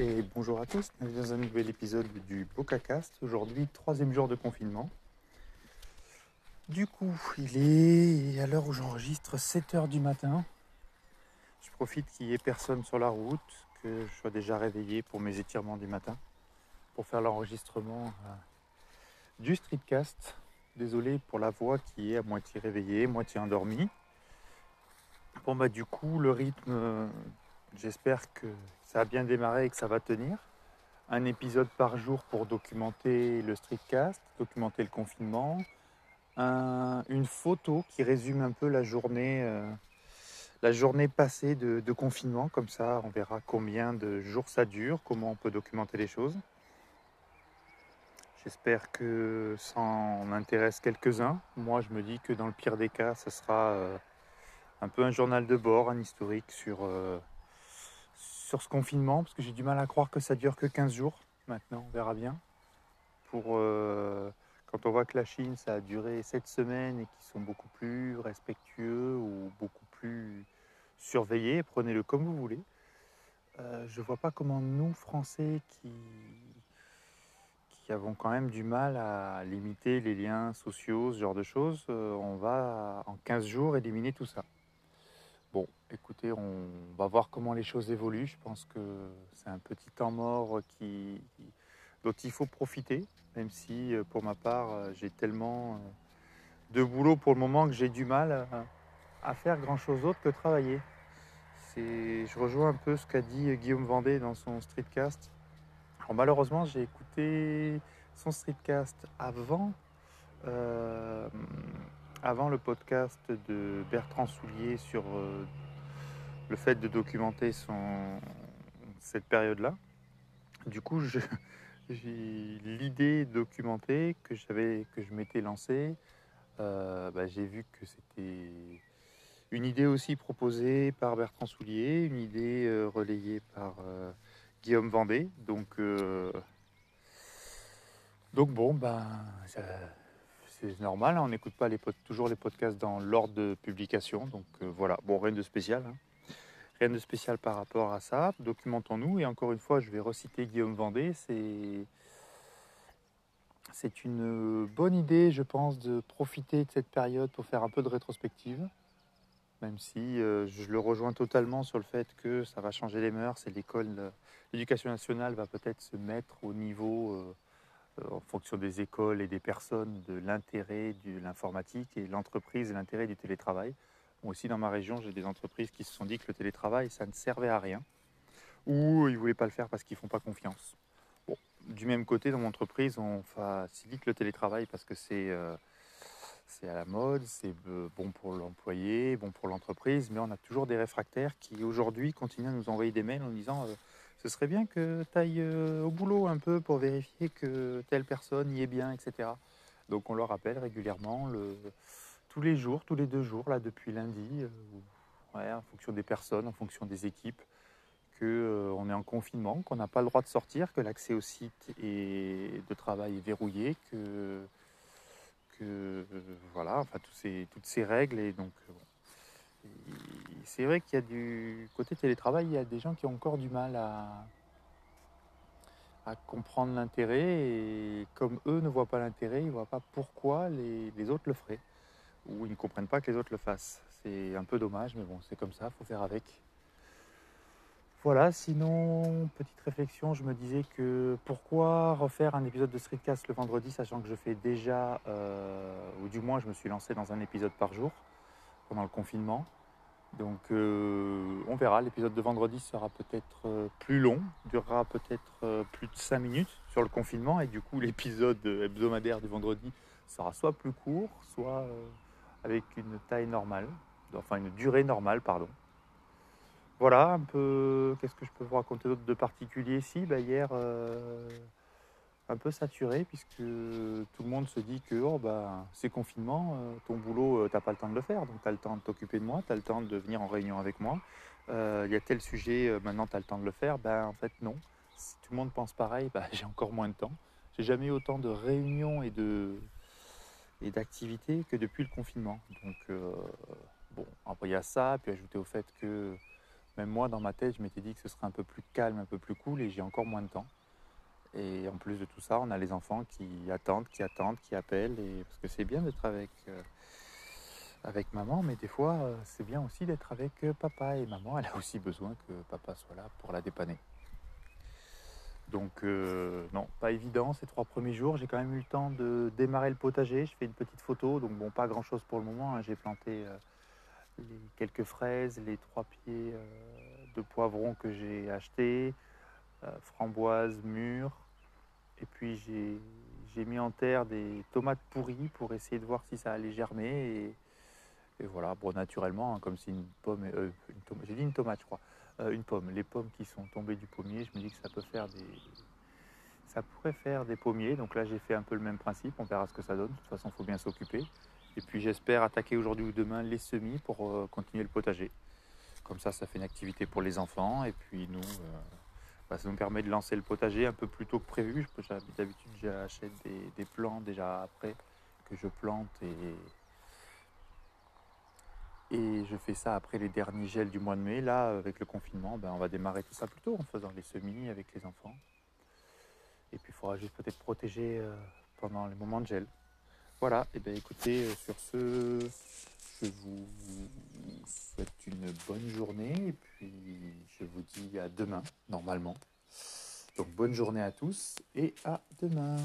Et bonjour à tous, bienvenue dans un nouvel épisode du BocaCast. Aujourd'hui, troisième jour de confinement. Du coup, il est à l'heure où j'enregistre 7 h du matin. Je profite qu'il n'y ait personne sur la route, que je sois déjà réveillé pour mes étirements du matin, pour faire l'enregistrement euh, du streetcast. Désolé pour la voix qui est à moitié réveillée, moitié endormie. Bon bah du coup le rythme, euh, j'espère que ça a bien démarré et que ça va tenir. Un épisode par jour pour documenter le streetcast, documenter le confinement. une photo qui résume un peu la journée, euh, la journée passée de, confinement. Comme ça, on verra combien de jours ça dure, comment on peut documenter les choses. J'espère que ça en intéresse quelques-uns. Moi, je me dis que dans le pire des cas, ce sera euh, un peu un journal de bord, un historique sur, euh, sur ce confinement, parce que j'ai du mal à croire que ça dure que 15 jours. Maintenant, on verra bien. Pour, euh, quand on voit que la Chine, ça a duré 7 semaines et qu'ils sont beaucoup plus respectueux ou beaucoup plus surveillés, prenez-le comme vous voulez. Euh, je ne vois pas comment nous, Français, qui, qui avons quand même du mal à limiter les liens sociaux, ce genre de choses, euh, on va en 15 jours éliminer tout ça. Bon, écoutez, on va voir comment les choses évoluent. Je pense que c'est un petit temps mort dont il faut profiter, même si euh, pour ma part, euh, j'ai tellement euh, de boulot pour le moment que j'ai du mal à, faire grand-chose d'autre que travailler. Je rejoins un peu ce qu'a dit Guillaume Vendée dans son streetcast. Alors, malheureusement, j'ai écouté son streetcast avant avant le podcast de Bertrand Soulier sur euh, le fait de documenter cette période-là. Du coup, j'ai l'idée documentée que, que je m'étais lancée. Euh, bah, j'ai vu que c'était une idée aussi proposée par Bertrand Soulier, une idée euh, relayée par Guillaume Vendée. Donc, donc bon, ben, c'est normal, hein, on n'écoute pas les toujours les podcasts dans l'ordre de publication. Donc euh, voilà, bon, rien de spécial. Hein. Rien de spécial par rapport à ça. Documentons-nous. Et encore une fois, je vais reciter Guillaume Vendée. C'est, c'est une bonne idée, je pense, de profiter de cette période pour faire un peu de rétrospective. Même si euh, je le rejoins totalement sur le fait que ça va changer les mœurs et l'école, l'éducation nationale va peut-être se mettre au niveau. Euh, euh, en fonction des écoles et des personnes, de l'intérêt de l'informatique et l'entreprise et l'intérêt du télétravail. aussi dans ma région, j'ai des entreprises qui se sont dit que le télétravail, ça ne servait à rien, ou ils ne voulaient pas le faire parce qu'ils ne font pas confiance. du même côté, dans mon entreprise, on facilite le télétravail parce que c'est euh, à la mode, c'est euh, bon pour l'employé, bon pour l'entreprise, mais on a toujours des réfractaires qui aujourd'hui continuent à nous envoyer des mails en disant ce serait bien que tu ailles euh, au boulot un peu pour vérifier que telle personne y est bien, etc. Donc on leur rappelle régulièrement, tous les jours, tous les deux jours, là depuis lundi, euh, en fonction des personnes, en fonction des équipes, qu'on euh, est en confinement, qu'on n'a pas le droit de sortir, que l'accès au site et de travail est verrouillé, que, voilà, enfin toutes ces règles et donc c'est vrai qu'il y a du côté télétravail, il y a des gens qui ont encore du mal à, comprendre l'intérêt et comme eux ne voient pas l'intérêt, ils ne voient pas pourquoi les, autres le feraient ou ils ne comprennent pas que les autres le fassent. C'est un peu dommage, mais bon, c'est comme ça, il faut faire avec. Voilà, sinon, petite réflexion, je me disais que pourquoi refaire un épisode de Streetcast le vendredi, sachant que je fais déjà, euh, ou du moins je me suis lancé dans un épisode par jour pendant le confinement. Donc euh, on verra, l'épisode de vendredi sera peut-être euh, plus long, durera peut-être euh, plus de 5 minutes sur le confinement. Et du coup l'épisode hebdomadaire du vendredi sera soit plus court, soit avec une taille normale, enfin une durée normale, pardon. Voilà un peu, qu'est-ce que je peux vous raconter d'autre de particulier? Ici bah, Hier, un peu saturé puisque tout le monde se dit que oh, bah, c'est confinement, euh, ton boulot, euh, tu n'as pas le temps de le faire, donc tu as le temps de t'occuper de moi, tu as le temps de venir en réunion avec moi. Euh, il y a tel sujet, maintenant tu as le temps de le faire? Ben, en fait, non. Si tout le monde pense pareil, bah, j'ai encore moins de temps. J'ai jamais eu autant de réunions et de et d'activités que depuis le confinement. Donc, bon, après il y a ça, puis ajouter au fait que même moi, dans ma tête, je m'étais dit que ce serait un peu plus calme, un peu plus cool, et j'ai encore moins de temps. Et en plus de tout ça, on a les enfants qui attendent, qui attendent, qui appellent, et parce que c'est bien d'être avec, euh, avec maman, mais des fois, euh, c'est bien aussi d'être avec euh, papa, et maman, elle a aussi besoin que papa soit là pour la dépanner. Donc non, pas évident ces trois premiers jours. J'ai quand même eu le temps de démarrer le potager. Je fais une petite photo, donc bon, pas grand chose pour le moment. hein. J'ai planté quelques fraises, les trois pieds de poivrons que j'ai achetés, framboises mûres, et puis j'ai mis en terre des tomates pourries pour essayer de voir si ça allait germer. Et, voilà, bon, naturellement, hein, comme c'est une pomme, euh, j'ai dit une tomate, je crois, euh, une pomme. Les pommes qui sont tombées du pommier, je me dis que ça peut faire des, ça pourrait faire des pommiers. Donc là, j'ai fait un peu le même principe. On verra ce que ça donne. De toute façon, il faut bien s'occuper. Et puis, j'espère attaquer aujourd'hui ou demain les semis pour euh, continuer le potager. Comme ça, ça fait une activité pour les enfants. Et puis, nous, euh, bah, ça nous permet de lancer le potager un peu plus tôt que prévu. D'habitude, j'achète des, plants déjà après que je plante et, je fais ça après les derniers gels du mois de mai. Là, avec le confinement, ben, on va démarrer tout ça plus tôt en faisant les semis avec les enfants. Et puis il faudra juste peut-être protéger euh, pendant les moments de gel. Voilà, et bien écoutez, euh, sur ce, je vous souhaite bonne journée et puis je vous dis à demain, normalement. Donc bonne journée à tous et à demain.